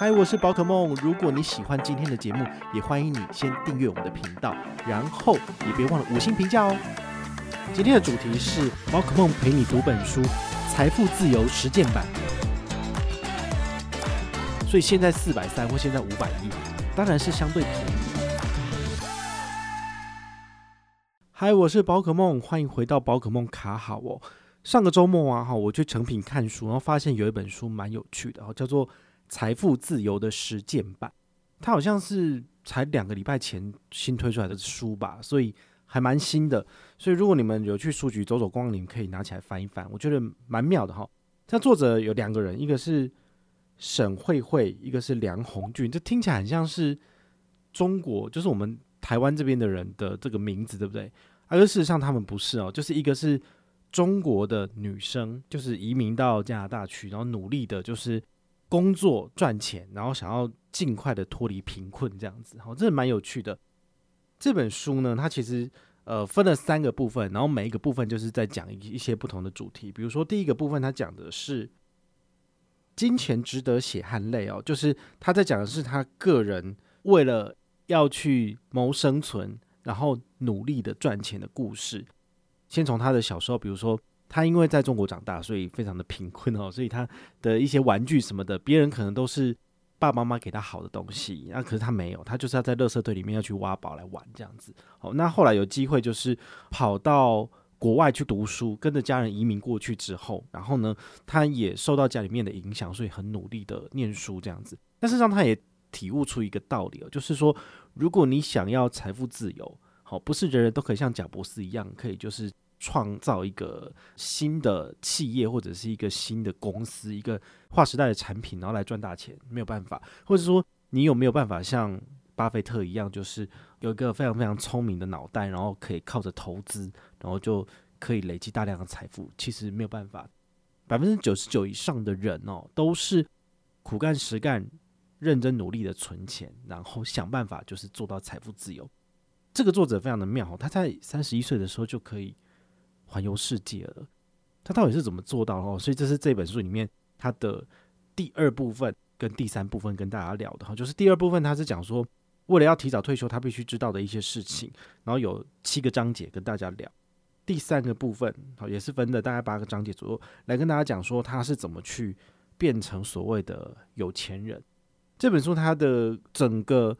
嗨，我是宝可梦。如果你喜欢今天的节目，也欢迎你先订阅我们的频道，然后也别忘了五星评价哦。今天的主题是宝可梦陪你读本书《财富自由实践版》，所以现在四百三或现在五百一，当然是相对便宜。嗨，我是宝可梦，欢迎回到宝可梦卡好哦。上个周末啊，哈，我去诚品看书，然后发现有一本书蛮有趣的哦，叫做。财富自由的实践版，它好像是才两个礼拜前新推出来的书吧，所以还蛮新的。所以如果你们有去书局走走光，你们可以拿起来翻一翻，我觉得蛮妙的哈。它作者有两个人，一个是沈慧慧，一个是梁鸿俊，这听起来很像是中国，就是我们台湾这边的人的这个名字，对不对？而事实上他们不是哦，就是一个是中国的女生，就是移民到加拿大去，然后努力的，就是。工作赚钱，然后想要尽快的脱离贫困，这样子，好，这蛮有趣的。这本书呢，它其实呃分了三个部分，然后每一个部分就是在讲一一些不同的主题。比如说第一个部分，它讲的是金钱值得血汗泪哦，就是他在讲的是他个人为了要去谋生存，然后努力的赚钱的故事。先从他的小时候，比如说。他因为在中国长大，所以非常的贫困哦，所以他的一些玩具什么的，别人可能都是爸爸妈妈给他好的东西，那可是他没有，他就是要在垃圾堆里面要去挖宝来玩这样子。好，那后来有机会就是跑到国外去读书，跟着家人移民过去之后，然后呢，他也受到家里面的影响，所以很努力的念书这样子。但是让他也体悟出一个道理哦，就是说，如果你想要财富自由，好，不是人人都可以像贾博士一样，可以就是。创造一个新的企业或者是一个新的公司，一个划时代的产品，然后来赚大钱，没有办法。或者说，你有没有办法像巴菲特一样，就是有一个非常非常聪明的脑袋，然后可以靠着投资，然后就可以累积大量的财富？其实没有办法。百分之九十九以上的人哦，都是苦干实干、认真努力的存钱，然后想办法就是做到财富自由。这个作者非常的妙，他在三十一岁的时候就可以。环游世界了，他到底是怎么做到哦？所以这是这本书里面他的第二部分跟第三部分跟大家聊的哈，就是第二部分他是讲说，为了要提早退休，他必须知道的一些事情，然后有七个章节跟大家聊。第三个部分好，也是分的大概八个章节左右，来跟大家讲说他是怎么去变成所谓的有钱人。这本书它的整个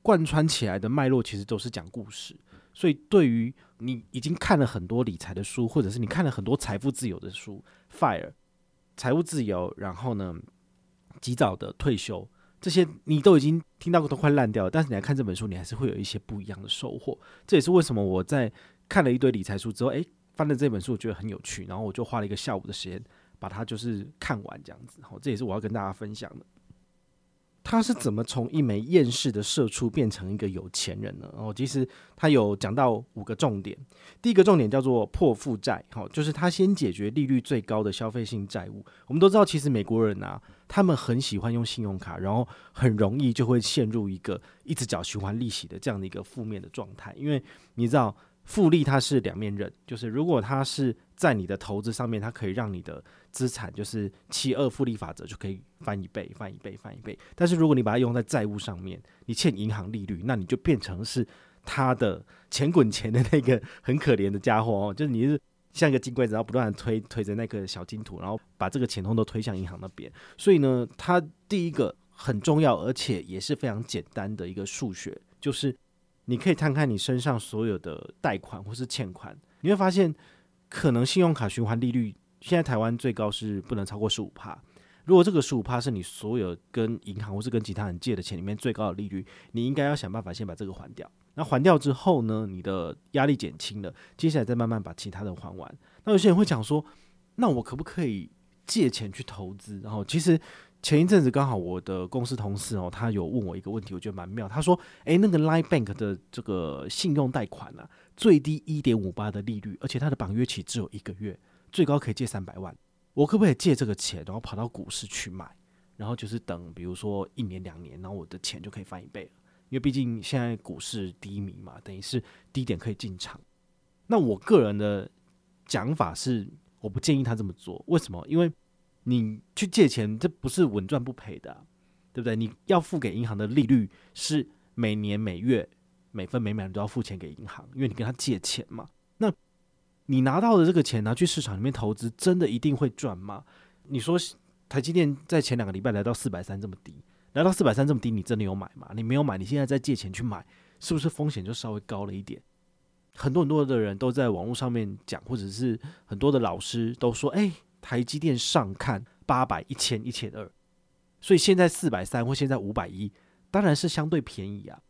贯穿起来的脉络，其实都是讲故事。所以，对于你已经看了很多理财的书，或者是你看了很多财富自由的书，FIRE，财务自由，然后呢，及早的退休，这些你都已经听到过，都快烂掉了。但是你来看这本书，你还是会有一些不一样的收获。这也是为什么我在看了一堆理财书之后，诶，翻了这本书，我觉得很有趣，然后我就花了一个下午的时间把它就是看完这样子。好，这也是我要跟大家分享的。他是怎么从一枚厌世的社畜变成一个有钱人呢？哦，其实他有讲到五个重点。第一个重点叫做破负债，好，就是他先解决利率最高的消费性债务。我们都知道，其实美国人啊，他们很喜欢用信用卡，然后很容易就会陷入一个一直缴循环利息的这样的一个负面的状态，因为你知道。复利它是两面刃，就是如果它是在你的投资上面，它可以让你的资产就是七二复利法则就可以翻一倍、翻一倍、翻一倍。但是如果你把它用在债务上面，你欠银行利率，那你就变成是他的钱滚钱的那个很可怜的家伙哦，就是你是像一个金龟子，然后不断的推推着那个小金土，然后把这个钱通都推向银行那边。所以呢，它第一个很重要，而且也是非常简单的一个数学，就是。你可以看看你身上所有的贷款或是欠款，你会发现，可能信用卡循环利率现在台湾最高是不能超过十五趴。如果这个十五趴是你所有跟银行或是跟其他人借的钱里面最高的利率，你应该要想办法先把这个还掉。那还掉之后呢，你的压力减轻了，接下来再慢慢把其他的还完。那有些人会讲说，那我可不可以借钱去投资？然后其实前一阵子刚好我的公司同事哦，他有问我一个问题，我觉得蛮妙。他说：“诶，那个 Line Bank 的这个信用贷款啊，最低一点五八的利率，而且它的绑约期只有一个月，最高可以借三百万。我可不可以借这个钱，然后跑到股市去买，然后就是等，比如说一年两年，然后我的钱就可以翻一倍了？因为毕竟现在股市低迷嘛，等于是低点可以进场。那我个人的讲法是，我不建议他这么做。为什么？因为你去借钱，这不是稳赚不赔的，对不对？你要付给银行的利率是每年每月每分每秒都要付钱给银行，因为你跟他借钱嘛。你拿到的这个钱拿去市场里面投资，真的一定会赚吗？你说台积电在前两个礼拜来到四百三这么低，来到四百三这么低，你真的有买吗？你没有买，你现在再借钱去买，是不是风险就稍微高了一点？很多很多的人都在网络上面讲，或者是很多的老师都说，哎。台积电上看八百、一千、一千二，所以现在四百三或现在五百一，当然是相对便宜啊。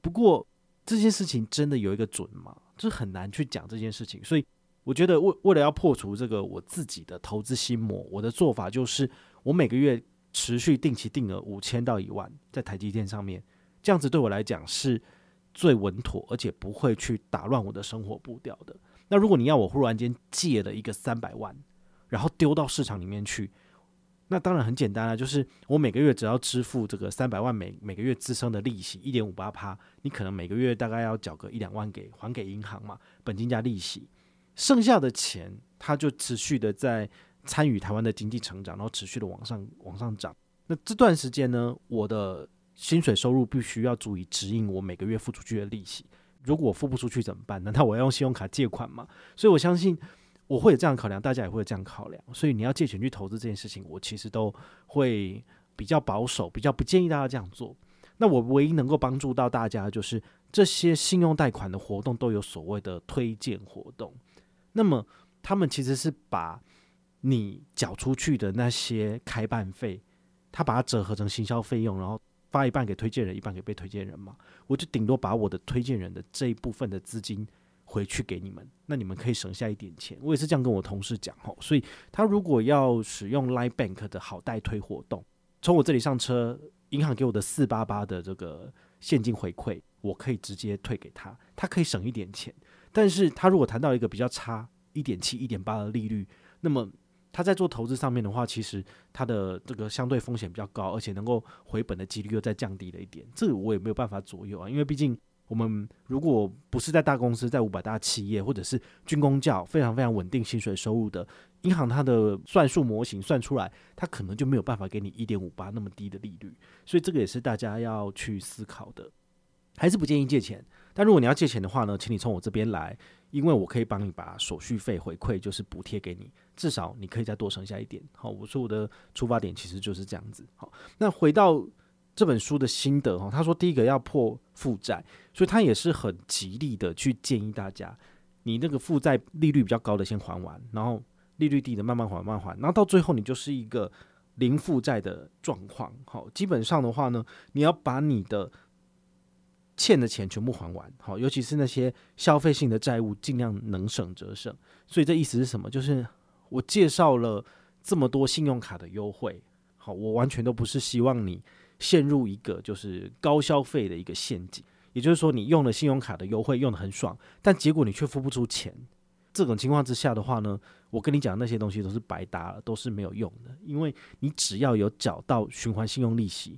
不过这件事情真的有一个准吗？就是很难去讲这件事情。所以我觉得为为了要破除这个我自己的投资心魔，我的做法就是我每个月持续定期定额五千到一万在台积电上面，这样子对我来讲是最稳妥，而且不会去打乱我的生活步调的。那如果你要我忽然间借了一个三百万，然后丢到市场里面去，那当然很简单啊，就是我每个月只要支付这个三百万每每个月孳生的利息一点五八趴，你可能每个月大概要缴个一两万给还给银行嘛，本金加利息，剩下的钱它就持续的在参与台湾的经济成长，然后持续的往上往上涨。那这段时间呢，我的薪水收入必须要足以指引我每个月付出去的利息。如果我付不出去怎么办？难道我要用信用卡借款吗？所以我相信。我会有这样考量，大家也会有这样考量，所以你要借钱去投资这件事情，我其实都会比较保守，比较不建议大家这样做。那我唯一能够帮助到大家，就是这些信用贷款的活动都有所谓的推荐活动，那么他们其实是把你缴出去的那些开办费，他把它折合成行销费用，然后发一半给推荐人，一半给被推荐人嘛，我就顶多把我的推荐人的这一部分的资金。回去给你们，那你们可以省下一点钱。我也是这样跟我同事讲吼，所以他如果要使用 Line Bank 的好代推活动，从我这里上车，银行给我的四八八的这个现金回馈，我可以直接退给他，他可以省一点钱。但是他如果谈到一个比较差一点七、一点八的利率，那么他在做投资上面的话，其实他的这个相对风险比较高，而且能够回本的几率又再降低了一点。这个我也没有办法左右啊，因为毕竟。我们如果不是在大公司，在五百大企业，或者是军工教非常非常稳定薪水收入的银行，它的算术模型算出来，它可能就没有办法给你一点五八那么低的利率，所以这个也是大家要去思考的。还是不建议借钱，但如果你要借钱的话呢，请你从我这边来，因为我可以帮你把手续费回馈就是补贴给你，至少你可以再多省下一点。好，我说我的出发点其实就是这样子。好，那回到。这本书的心得哈，他说第一个要破负债，所以他也是很极力的去建议大家，你那个负债利率比较高的先还完，然后利率低的慢慢还慢慢还，然后到最后你就是一个零负债的状况。好，基本上的话呢，你要把你的欠的钱全部还完，好，尤其是那些消费性的债务，尽量能省则省。所以这意思是什么？就是我介绍了这么多信用卡的优惠，好，我完全都不是希望你。陷入一个就是高消费的一个陷阱，也就是说，你用了信用卡的优惠用得很爽，但结果你却付不出钱。这种情况之下的话呢，我跟你讲那些东西都是白搭了，都是没有用的。因为你只要有缴到循环信用利息，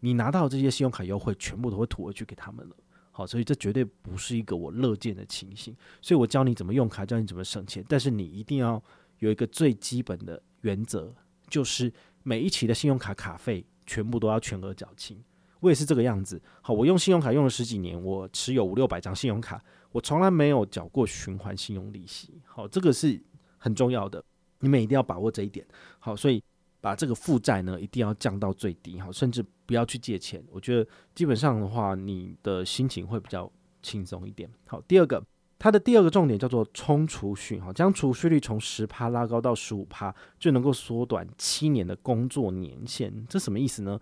你拿到这些信用卡优惠全部都会吐回去给他们了。好，所以这绝对不是一个我乐见的情形。所以我教你怎么用卡，教你怎么省钱，但是你一定要有一个最基本的原则，就是每一期的信用卡卡费。全部都要全额缴清，我也是这个样子。好，我用信用卡用了十几年，我持有五六百张信用卡，我从来没有缴过循环信用利息。好，这个是很重要的，你们一定要把握这一点。好，所以把这个负债呢一定要降到最低，好，甚至不要去借钱。我觉得基本上的话，你的心情会比较轻松一点。好，第二个。它的第二个重点叫做冲储蓄，哈，将储蓄率从十趴拉高到十五趴，就能够缩短七年的工作年限。这什么意思呢？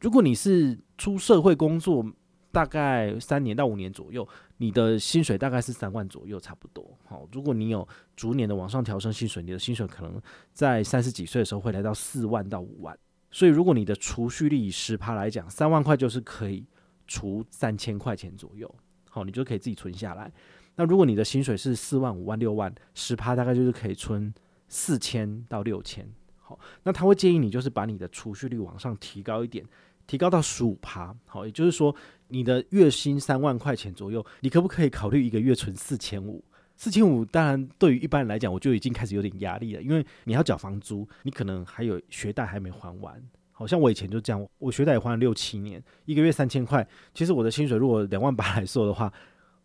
如果你是出社会工作大概三年到五年左右，你的薪水大概是三万左右，差不多。好，如果你有逐年的往上调升薪水，你的薪水可能在三十几岁的时候会来到四万到五万。所以如果你的储蓄率以十趴来讲，三万块就是可以储三千块钱左右，好，你就可以自己存下来。那如果你的薪水是四万、五万、六万，十趴大概就是可以存四千到六千。好，那他会建议你就是把你的储蓄率往上提高一点，提高到十五趴。好，也就是说你的月薪三万块钱左右，你可不可以考虑一个月存四千五？四千五当然对于一般人来讲，我就已经开始有点压力了，因为你要缴房租，你可能还有学贷还没还完。好像我以前就这样，我学贷也还了六七年，一个月三千块，其实我的薪水如果两万八来说的话。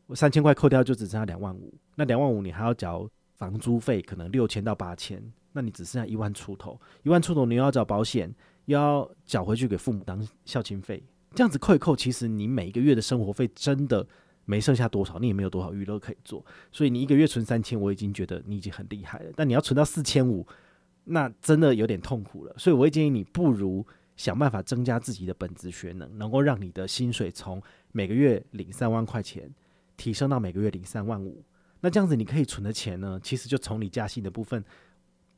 我三千块扣掉就只剩下两万五，那两万五你还要缴房租费，可能六千到八千，那你只剩下一万出头，一万出头你又要缴保险，又要缴回去给父母当孝亲费，这样子扣一扣，其实你每一个月的生活费真的没剩下多少，你也没有多少娱乐可以做，所以你一个月存三千，我已经觉得你已经很厉害了，但你要存到四千五，那真的有点痛苦了，所以我会建议你不如想办法增加自己的本职学能，能够让你的薪水从每个月领三万块钱。提升到每个月领三万五，那这样子你可以存的钱呢，其实就从你加薪的部分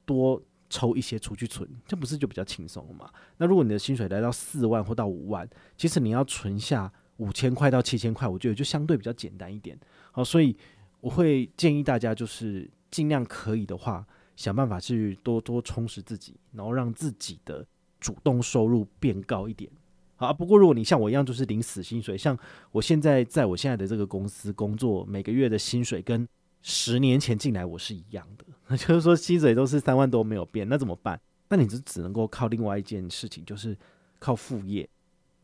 多抽一些出去存，这不是就比较轻松了吗？那如果你的薪水来到四万或到五万，其实你要存下五千块到七千块，我觉得就相对比较简单一点。好，所以我会建议大家就是尽量可以的话，想办法去多多充实自己，然后让自己的主动收入变高一点。好，不过如果你像我一样，就是领死薪水，像我现在在我现在的这个公司工作，每个月的薪水跟十年前进来我是一样的，那 就是说薪水都是三万多没有变，那怎么办？那你就只能够靠另外一件事情，就是靠副业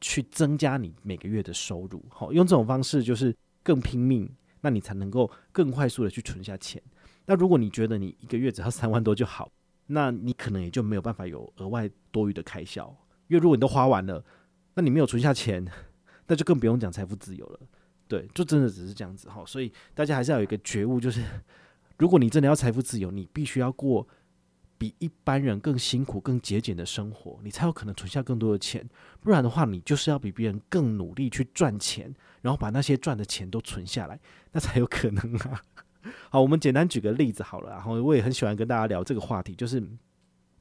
去增加你每个月的收入。好，用这种方式就是更拼命，那你才能够更快速的去存下钱。那如果你觉得你一个月只要三万多就好，那你可能也就没有办法有额外多余的开销，因为如果你都花完了。那你没有存下钱，那就更不用讲财富自由了。对，就真的只是这样子哈。所以大家还是要有一个觉悟，就是如果你真的要财富自由，你必须要过比一般人更辛苦、更节俭的生活，你才有可能存下更多的钱。不然的话，你就是要比别人更努力去赚钱，然后把那些赚的钱都存下来，那才有可能啊。好，我们简单举个例子好了。然后我也很喜欢跟大家聊这个话题，就是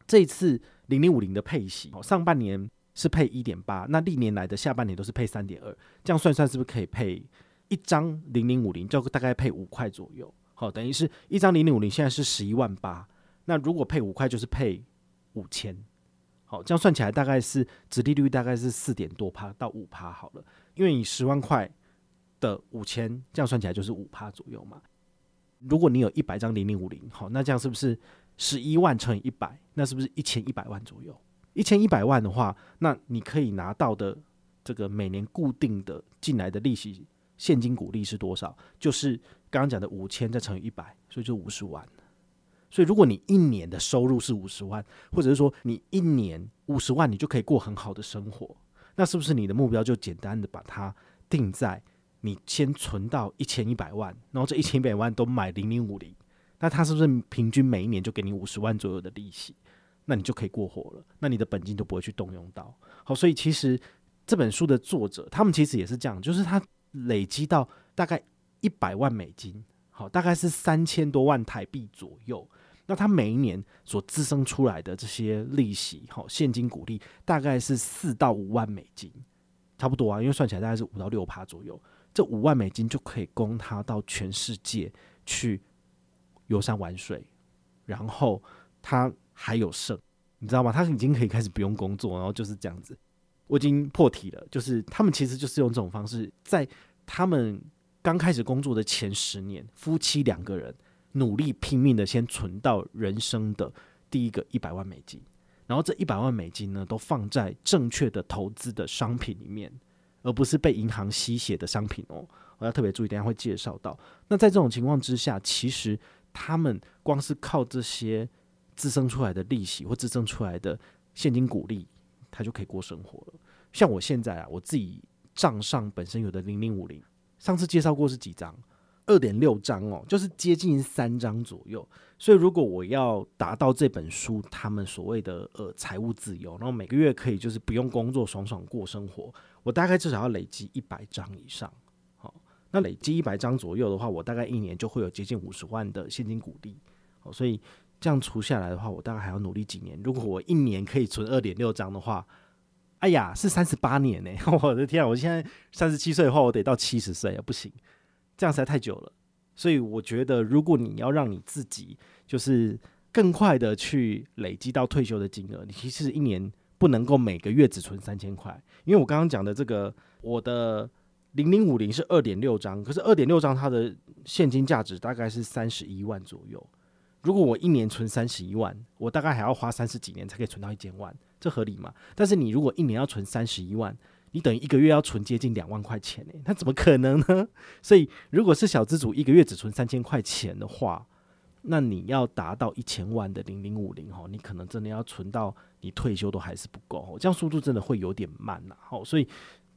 这一次零零五零的配息，上半年。是配一点八，那历年来的下半年都是配三点二，这样算算是不是可以配一张零零五零，就大概配五块左右？好，等于是一张零零五零现在是十一万八，那如果配五块就是配五千，好，这样算起来大概是殖利率大概是四点多趴到五趴好了，因为你十万块的五千，这样算起来就是五趴左右嘛。如果你有一百张零零五零，好，那这样是不是十一万乘以一百，那是不是一千一百万左右？一千一百万的话，那你可以拿到的这个每年固定的进来的利息现金股利是多少？就是刚刚讲的五千再乘以一百，所以就五十万。所以如果你一年的收入是五十万，或者是说你一年五十万，你就可以过很好的生活，那是不是你的目标就简单的把它定在你先存到一千一百万，然后这一千一百万都买零零五零，那它是不是平均每一年就给你五十万左右的利息？那你就可以过活了，那你的本金都不会去动用到。好，所以其实这本书的作者他们其实也是这样，就是他累积到大概一百万美金，好，大概是三千多万台币左右。那他每一年所滋生出来的这些利息，好，现金股利大概是四到五万美金，差不多啊，因为算起来大概是五到六趴左右。这五万美金就可以供他到全世界去游山玩水，然后他。还有剩，你知道吗？他已经可以开始不用工作，然后就是这样子。我已经破题了，就是他们其实就是用这种方式，在他们刚开始工作的前十年，夫妻两个人努力拼命的先存到人生的第一个一百万美金，然后这一百万美金呢，都放在正确的投资的商品里面，而不是被银行吸血的商品哦。我要特别注意，等下会介绍到。那在这种情况之下，其实他们光是靠这些。滋生出来的利息或滋生出来的现金股利，他就可以过生活了。像我现在啊，我自己账上本身有的零零五零，上次介绍过是几张？二点六张哦，就是接近三张左右。所以如果我要达到这本书他们所谓的呃财务自由，然后每个月可以就是不用工作爽爽过生活，我大概至少要累积一百张以上。好，那累积一百张左右的话，我大概一年就会有接近五十万的现金股利。好，所以。这样除下来的话，我大概还要努力几年。如果我一年可以存二点六张的话，哎呀，是三十八年呢！我的天啊，我现在三十七岁的话，我得到七十岁啊，不行，这样实在太久了。所以我觉得，如果你要让你自己就是更快的去累积到退休的金额，你其实一年不能够每个月只存三千块，因为我刚刚讲的这个，我的零零五零是二点六张，可是二点六张它的现金价值大概是三十一万左右。如果我一年存三十一万，我大概还要花三十几年才可以存到一千万，这合理吗？但是你如果一年要存三十一万，你等于一个月要存接近两万块钱呢，那怎么可能呢？所以，如果是小资主一个月只存三千块钱的话，那你要达到一千万的零零五零哈，你可能真的要存到你退休都还是不够，这样速度真的会有点慢呐。好，所以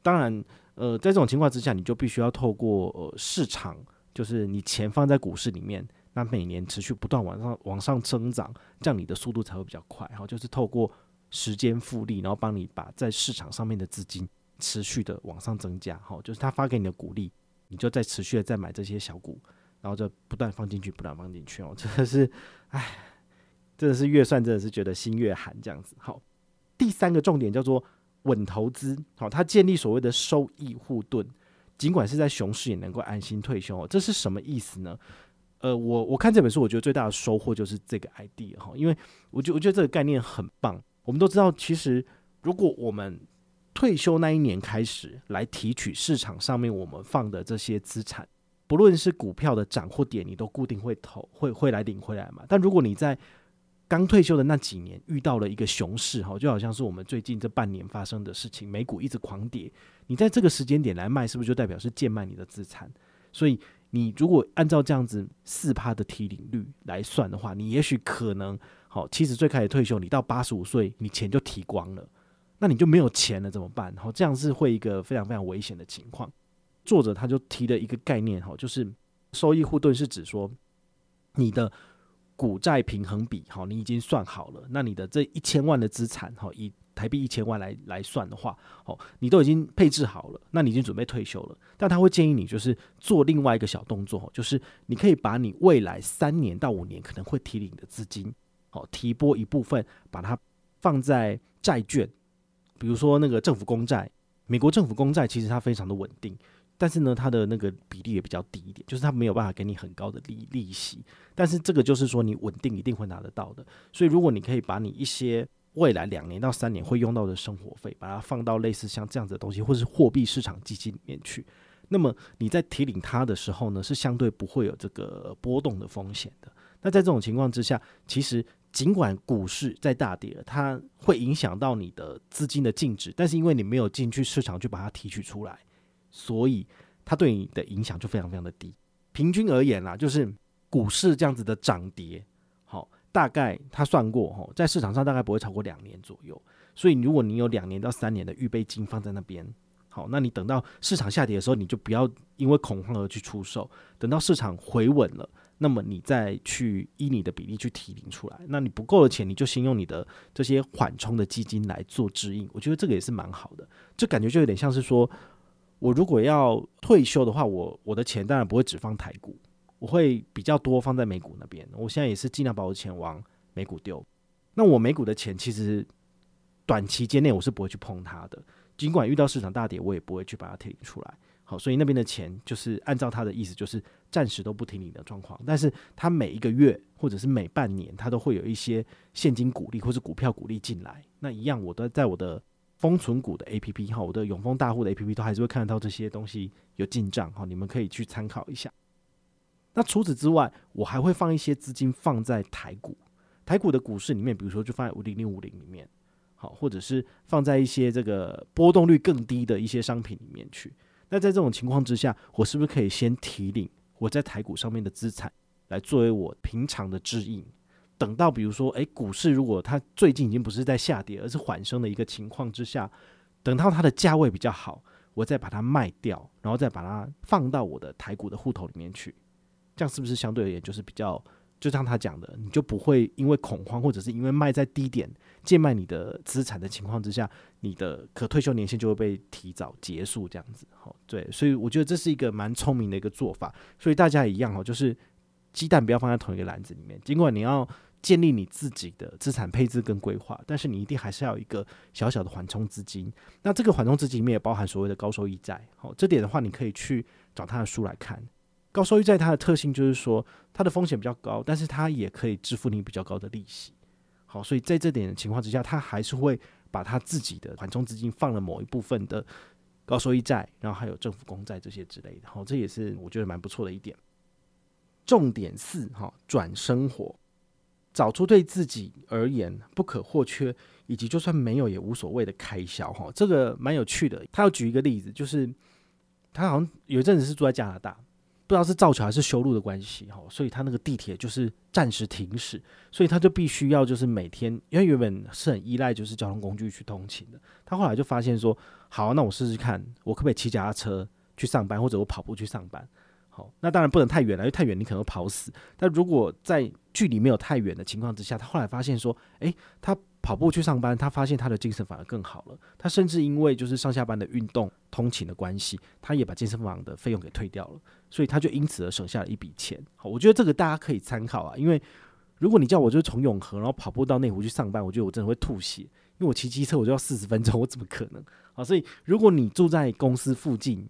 当然，呃，在这种情况之下，你就必须要透过呃市场，就是你钱放在股市里面，那每年持续不断往上往上增长，这样你的速度才会比较快。哈，就是透过时间复利，然后帮你把在市场上面的资金。持续的往上增加，好，就是他发给你的股利，你就再持续的再买这些小股，然后就不断放进去，不断放进去哦，真的是，哎，真的是越算真的是觉得心越寒这样子。好，第三个重点叫做稳投资，好，他建立所谓的收益护盾，尽管是在熊市也能够安心退休，这是什么意思呢？呃，我我看这本书，我觉得最大的收获就是这个 idea 哈，因为我觉我觉得这个概念很棒。我们都知道，其实如果我们退休那一年开始来提取市场上面我们放的这些资产，不论是股票的涨或跌，你都固定会投，会会来领回来嘛。但如果你在刚退休的那几年遇到了一个熊市，哈，就好像是我们最近这半年发生的事情，美股一直狂跌，你在这个时间点来卖，是不是就代表是贱卖你的资产？所以你如果按照这样子四趴的提领率来算的话，你也许可能好七十岁开始退休，你到八十五岁，你钱就提光了。那你就没有钱了怎么办？好，这样是会一个非常非常危险的情况。作者他就提了一个概念，哈，就是收益护盾是指说你的股债平衡比，好，你已经算好了。那你的这一千万的资产，哈，以台币一千万来来算的话，哦，你都已经配置好了，那你已经准备退休了。但他会建议你就是做另外一个小动作，就是你可以把你未来三年到五年可能会提领的资金，好，提拨一部分，把它放在债券。比如说那个政府公债，美国政府公债其实它非常的稳定，但是呢，它的那个比例也比较低一点，就是它没有办法给你很高的利利息。但是这个就是说你稳定一定会拿得到的。所以如果你可以把你一些未来两年到三年会用到的生活费，把它放到类似像这样子的东西，或是货币市场基金里面去，那么你在提领它的时候呢，是相对不会有这个波动的风险的。那在这种情况之下，其实。尽管股市在大跌，它会影响到你的资金的净值，但是因为你没有进去市场去把它提取出来，所以它对你的影响就非常非常的低。平均而言啦，就是股市这样子的涨跌，大概他算过哈，在市场上大概不会超过两年左右。所以如果你有两年到三年的预备金放在那边，好，那你等到市场下跌的时候，你就不要因为恐慌而去出售，等到市场回稳了。那么你再去依你的比例去提领出来，那你不够的钱，你就先用你的这些缓冲的基金来做指引。我觉得这个也是蛮好的，这感觉就有点像是说，我如果要退休的话，我我的钱当然不会只放台股，我会比较多放在美股那边。我现在也是尽量把我的钱往美股丢。那我美股的钱其实短期间内我是不会去碰它的，尽管遇到市场大跌，我也不会去把它提领出来。好，所以那边的钱就是按照他的意思，就是暂时都不停领的状况。但是他每一个月或者是每半年，他都会有一些现金股利或是股票股利进来。那一样，我都在我的封存股的 APP 哈，我的永丰大户的 APP 都还是会看得到这些东西有进账哈，你们可以去参考一下。那除此之外，我还会放一些资金放在台股，台股的股市里面，比如说就放在五零零五零里面，好，或者是放在一些这个波动率更低的一些商品里面去。那在这种情况之下，我是不是可以先提领我在台股上面的资产，来作为我平常的指引？等到比如说，诶，股市如果它最近已经不是在下跌，而是缓升的一个情况之下，等到它的价位比较好，我再把它卖掉，然后再把它放到我的台股的户头里面去，这样是不是相对而言就是比较？就像他讲的，你就不会因为恐慌，或者是因为卖在低点贱卖你的资产的情况之下，你的可退休年限就会被提早结束，这样子。好，对，所以我觉得这是一个蛮聪明的一个做法。所以大家也一样哦，就是鸡蛋不要放在同一个篮子里面。尽管你要建立你自己的资产配置跟规划，但是你一定还是要有一个小小的缓冲资金。那这个缓冲资金里面也包含所谓的高收益债。好，这点的话，你可以去找他的书来看。高收益债它的特性就是说，它的风险比较高，但是它也可以支付你比较高的利息。好，所以在这点的情况之下，他还是会把他自己的缓冲资金放了某一部分的高收益债，然后还有政府公债这些之类的。好，这也是我觉得蛮不错的一点。重点四，哈，转生活，找出对自己而言不可或缺，以及就算没有也无所谓的开销。哈，这个蛮有趣的。他要举一个例子，就是他好像有一阵子是住在加拿大。不知道是造桥还是修路的关系哈，所以他那个地铁就是暂时停驶，所以他就必须要就是每天，因为原本是很依赖就是交通工具去通勤的，他后来就发现说，好，那我试试看，我可不可以骑脚踏车去上班，或者我跑步去上班？好，那当然不能太远了，因为太远你可能会跑死。但如果在距离没有太远的情况之下，他后来发现说，诶，他。跑步去上班，他发现他的精神反而更好了。他甚至因为就是上下班的运动、通勤的关系，他也把健身房的费用给退掉了，所以他就因此而省下了一笔钱。好，我觉得这个大家可以参考啊。因为如果你叫我就是从永和然后跑步到内湖去上班，我觉得我真的会吐血，因为我骑机车我就要四十分钟，我怎么可能？好，所以如果你住在公司附近，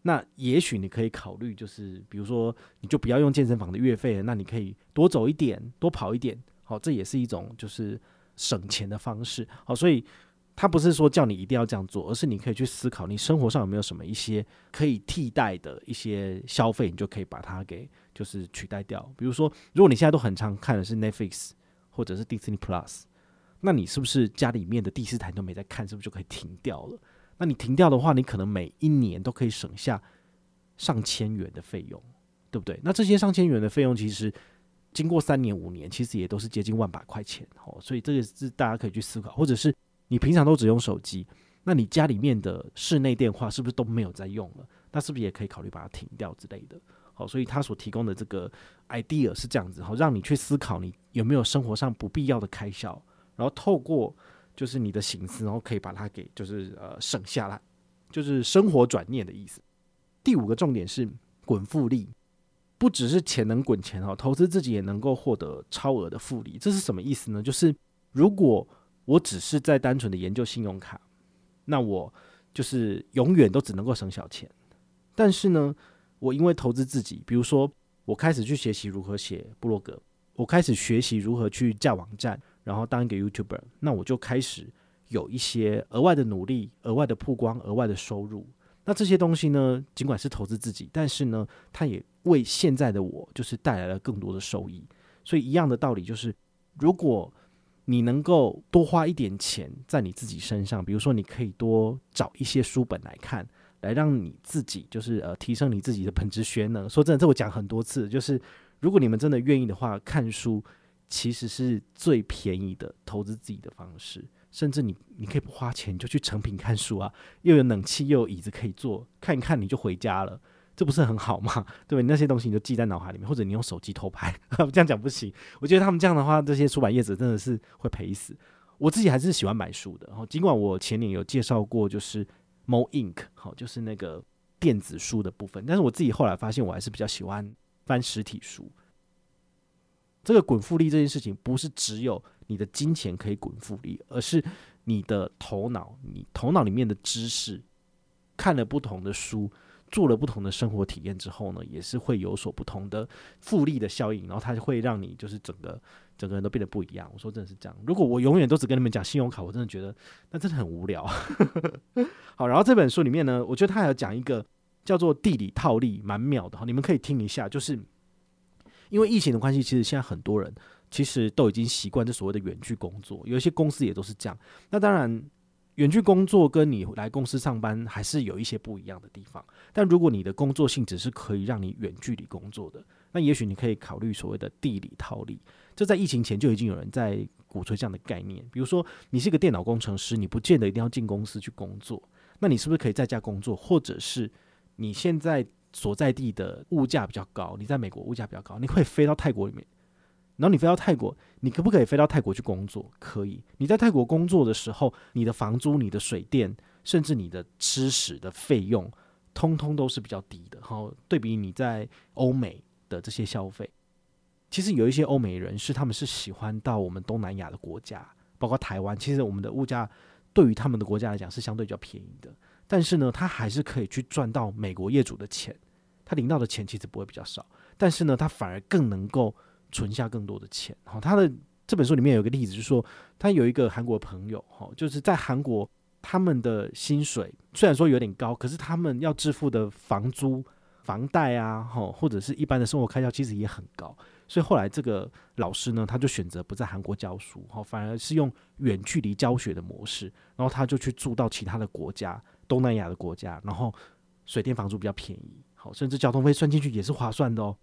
那也许你可以考虑，就是比如说你就不要用健身房的月费了，那你可以多走一点，多跑一点。好，这也是一种就是。省钱的方式，好，所以他不是说叫你一定要这样做，而是你可以去思考，你生活上有没有什么一些可以替代的一些消费，你就可以把它给就是取代掉。比如说，如果你现在都很常看的是 Netflix 或者是 Disney Plus，那你是不是家里面的第四台都没在看，是不是就可以停掉了？那你停掉的话，你可能每一年都可以省下上千元的费用，对不对？那这些上千元的费用其实。经过三年五年，其实也都是接近万把块钱哦，所以这个是大家可以去思考，或者是你平常都只用手机，那你家里面的室内电话是不是都没有在用了？那是不是也可以考虑把它停掉之类的？好，所以他所提供的这个 idea 是这样子，好，让你去思考你有没有生活上不必要的开销，然后透过就是你的心思，然后可以把它给就是呃省下来，就是生活转念的意思。第五个重点是滚复利。不只是钱能滚钱哦，投资自己也能够获得超额的复利。这是什么意思呢？就是如果我只是在单纯的研究信用卡，那我就是永远都只能够省小钱。但是呢，我因为投资自己，比如说我开始去学习如何写部落格，我开始学习如何去架网站，然后当一个 YouTuber，那我就开始有一些额外的努力、额外的曝光、额外的收入。那这些东西呢，尽管是投资自己，但是呢，它也为现在的我就是带来了更多的收益。所以一样的道理就是，如果你能够多花一点钱在你自己身上，比如说你可以多找一些书本来看，来让你自己就是呃提升你自己的本职学能。说真的，这我讲很多次，就是如果你们真的愿意的话，看书其实是最便宜的投资自己的方式。甚至你，你可以不花钱就去成品看书啊，又有冷气，又有椅子可以坐，看一看你就回家了，这不是很好吗？对不对？那些东西你就记在脑海里面，或者你用手机偷拍，这样讲不行。我觉得他们这样的话，这些出版业者真的是会赔死。我自己还是喜欢买书的，然后尽管我前年有介绍过，就是 Mo Ink，好，就是那个电子书的部分，但是我自己后来发现，我还是比较喜欢翻实体书。这个滚复利这件事情，不是只有。你的金钱可以滚复利，而是你的头脑，你头脑里面的知识，看了不同的书，做了不同的生活体验之后呢，也是会有所不同的复利的效应，然后它会让你就是整个整个人都变得不一样。我说真的是这样，如果我永远都只跟你们讲信用卡，我真的觉得那真的很无聊。好，然后这本书里面呢，我觉得他还有讲一个叫做地理套利，蛮妙的哈，你们可以听一下，就是因为疫情的关系，其实现在很多人。其实都已经习惯这所谓的远距工作，有一些公司也都是这样。那当然，远距工作跟你来公司上班还是有一些不一样的地方。但如果你的工作性质是可以让你远距离工作的，那也许你可以考虑所谓的地理套利。这在疫情前就已经有人在鼓吹这样的概念。比如说，你是一个电脑工程师，你不见得一定要进公司去工作，那你是不是可以在家工作？或者是你现在所在地的物价比较高，你在美国物价比较高，你可以飞到泰国里面。然后你飞到泰国，你可不可以飞到泰国去工作？可以。你在泰国工作的时候，你的房租、你的水电，甚至你的吃食的费用，通通都是比较低的。好，对比你在欧美的这些消费，其实有一些欧美人士，他们是喜欢到我们东南亚的国家，包括台湾。其实我们的物价对于他们的国家来讲是相对比较便宜的，但是呢，他还是可以去赚到美国业主的钱，他领到的钱其实不会比较少，但是呢，他反而更能够存下更多的钱。好，他的这本书里面有个例子，就是说他有一个韩国朋友，哈，就是在韩国他们的薪水虽然说有点高，可是他们要支付的房租、房贷啊，哈，或者是一般的生活开销，其实也很高。所以后来这个老师呢，他就选择不在韩国教书，哈，反而是用远距离教学的模式，然后他就去住到其他的国家，东南亚的国家，然后水电房租比较便宜，好，甚至交通费算进去也是划算的哦。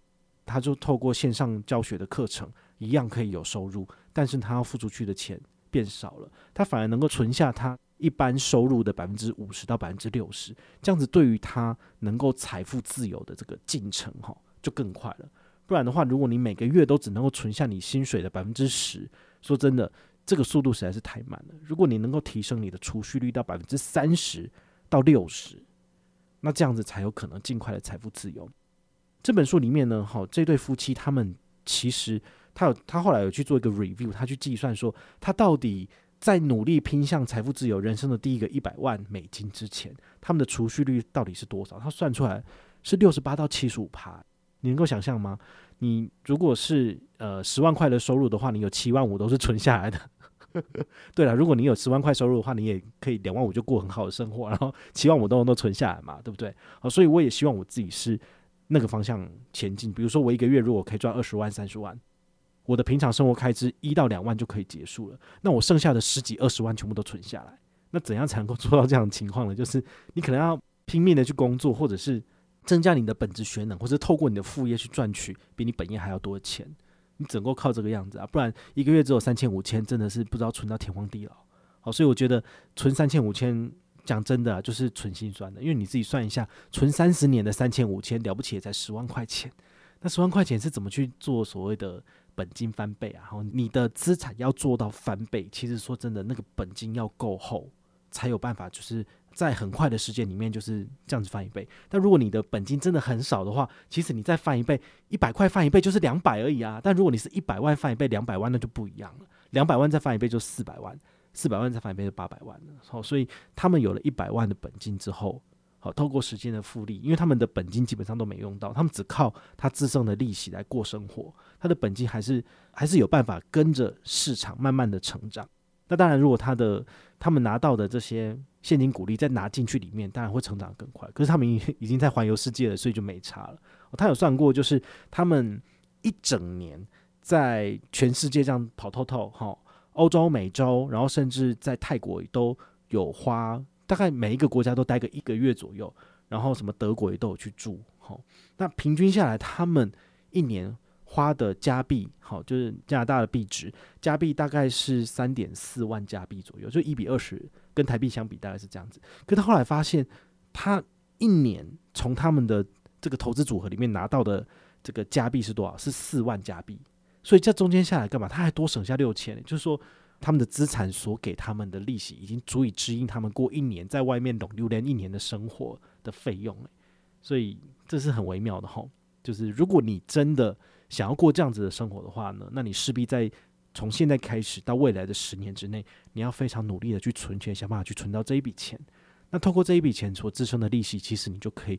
他就透过线上教学的课程，一样可以有收入，但是他要付出去的钱变少了，他反而能够存下他一般收入的百分之五十到百分之六十，这样子对于他能够财富自由的这个进程，哈，就更快了。不然的话，如果你每个月都只能够存下你薪水的百分之十，说真的，这个速度实在是太慢了。如果你能够提升你的储蓄率到百分之三十到六十，那这样子才有可能尽快的财富自由。这本书里面呢，哈，这对夫妻他们其实他有他后来有去做一个 review，他去计算说他到底在努力拼向财富自由人生的第一个一百万美金之前，他们的储蓄率到底是多少？他算出来是六十八到七十五趴。你能够想象吗？你如果是呃十万块的收入的话，你有七万五都是存下来的。对了，如果你有十万块收入的话，你也可以两万五就过很好的生活，然后七万五都能都存下来嘛，对不对？好，所以我也希望我自己是那个方向前进。比如说，我一个月如果可以赚二十万、三十万，我的平常生活开支一到两万就可以结束了。那我剩下的十几二十万全部都存下来。那怎样才能够做到这样的情况呢？就是 你可能要拼命的去工作，或者是。增加你的本职学能，或者透过你的副业去赚取比你本业还要多的钱，你只能够靠这个样子啊，不然一个月只有三千五千，真的是不知道存到天荒地老。好，所以我觉得存三千五千，讲真的，就是存心酸的，因为你自己算一下，存三十年的三千五千了不起也才十万块钱，那十万块钱是怎么去做所谓的本金翻倍啊？然后，你的资产要做到翻倍，其实说真的，那个本金要够厚，才有办法就是。在很快的时间里面就是这样子翻一倍，但如果你的本金真的很少的话，其实你再翻一倍，一百块翻一倍就是两百而已啊。但如果你是一百万翻一倍，两百万那就不一样了。两百万再翻一倍就四百万，四百万再翻一倍就八百万了。好，所以他们有了一百万的本金之后，好，透过时间的复利，因为他们的本金基本上都没用到，他们只靠他自身的利息来过生活，他的本金还是还是有办法跟着市场慢慢的成长。那当然，如果他的他们拿到的这些。现金股利再拿进去里面，当然会成长更快。可是他们已已经在环游世界了，所以就没差了。他有算过，就是他们一整年在全世界这样跑透透，哈，欧洲、美洲，然后甚至在泰国都有花，大概每一个国家都待个一个月左右，然后什么德国也都有去住，好。那平均下来，他们一年。花的加币，好，就是加拿大的币值，加币大概是三点四万加币左右，就一比二十，跟台币相比大概是这样子。可他后来发现，他一年从他们的这个投资组合里面拿到的这个加币是多少？是四万加币。所以这中间下来干嘛？他还多省下六千，就是说他们的资产所给他们的利息，已经足以支应他们过一年在外面流连一年的生活的费用。所以这是很微妙的吼，就是如果你真的。想要过这样子的生活的话呢，那你势必在从现在开始到未来的十年之内，你要非常努力的去存钱，想办法去存到这一笔钱。那透过这一笔钱所支撑的利息，其实你就可以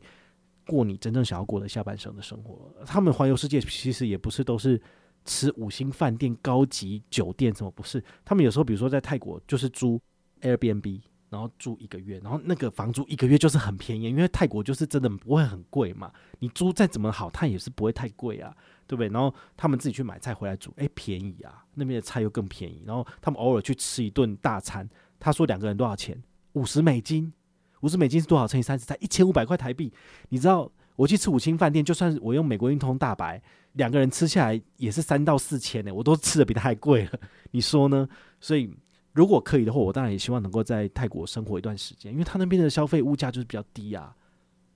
过你真正想要过的下半生的生活。他们环游世界其实也不是都是吃五星饭店、高级酒店，什么不是？他们有时候比如说在泰国就是租 Airbnb。然后住一个月，然后那个房租一个月就是很便宜，因为泰国就是真的不会很贵嘛。你租再怎么好，它也是不会太贵啊，对不对？然后他们自己去买菜回来煮，诶，便宜啊，那边的菜又更便宜。然后他们偶尔去吃一顿大餐，他说两个人多少钱？五十美金，五十美金是多少乘以三十？才一千五百块台币。你知道我去吃五星饭店，就算我用美国运通大白，两个人吃下来也是三到四千呢，我都吃的比他还贵了。你说呢？所以。如果可以的话，我当然也希望能够在泰国生活一段时间，因为他那边的消费物价就是比较低啊，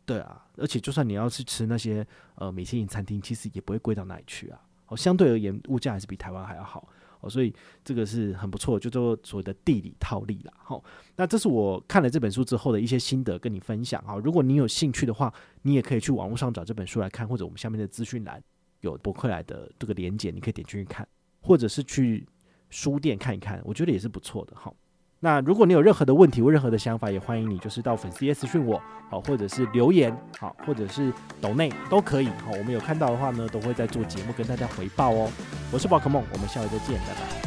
对啊，而且就算你要去吃那些呃米其林餐厅，其实也不会贵到哪里去啊。哦，相对而言，物价还是比台湾还要好哦，所以这个是很不错，就做所谓的地理套利啦。好，那这是我看了这本书之后的一些心得跟你分享啊。如果你有兴趣的话，你也可以去网络上找这本书来看，或者我们下面的资讯栏有博客来的这个连接，你可以点进去看，或者是去书店看一看，我觉得也是不错的哈。那如果你有任何的问题或任何的想法，也欢迎你就是到粉丝页私讯我，好，或者是留言，好，或者是抖内都可以，好，我们有看到的话呢，都会在做节目跟大家回报哦。我是宝可梦，我们下回再见，拜拜。